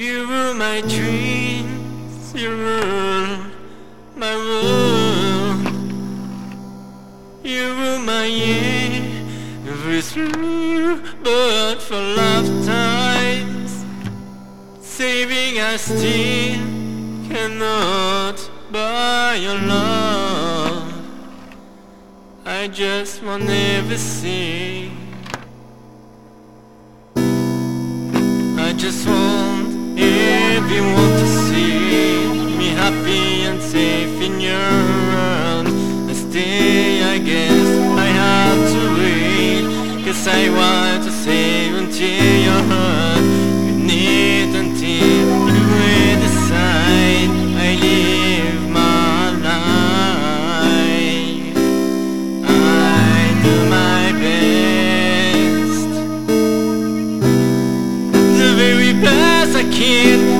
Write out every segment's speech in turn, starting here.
You were my dreams, you were my world. You were my every through, but for lifetimes, saving I still cannot buy your love. I just want see. I just want everyone to see me happy and safe in your world. I stay, I guess I have to wait. Cause I want to save until you're hurt. You need until you decide I live my life. I do my best the very best I can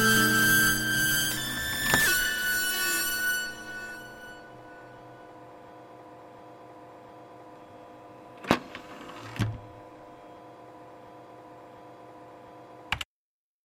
Mm-hmm.